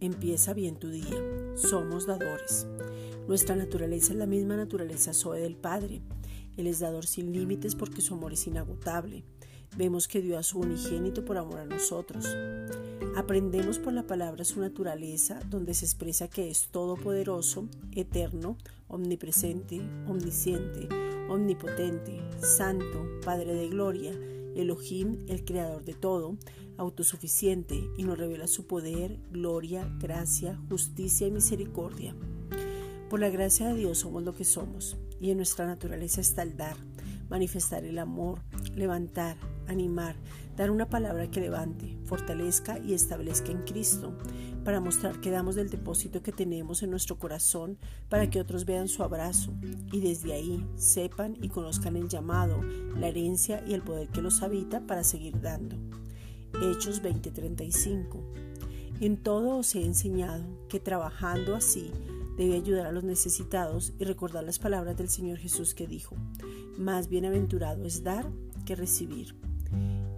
Empieza bien tu día. Somos dadores. Nuestra naturaleza es la misma naturaleza Zoe del Padre. Él es dador sin límites porque su amor es inagotable. Vemos que dio a su unigénito por amor a nosotros. Aprendemos por la palabra su naturaleza, donde se expresa que es todopoderoso, eterno, omnipresente, omnisciente, omnipotente, santo, Padre de gloria, Elohim, el creador de todo, autosuficiente y nos revela su poder, gloria, gracia, justicia y misericordia. Por la gracia de Dios somos lo que somos y en nuestra naturaleza está el dar, manifestar el amor, levantar, animar, dar una palabra que levante, fortalezca y establezca en Cristo, para mostrar que damos del depósito que tenemos en nuestro corazón para que otros vean su abrazo y desde ahí sepan y conozcan el llamado, la herencia y el poder que los habita para seguir dando. Hechos 20:35 En todo os he enseñado que trabajando así debe ayudar a los necesitados y recordar las palabras del Señor Jesús que dijo, más bienaventurado es dar que recibir.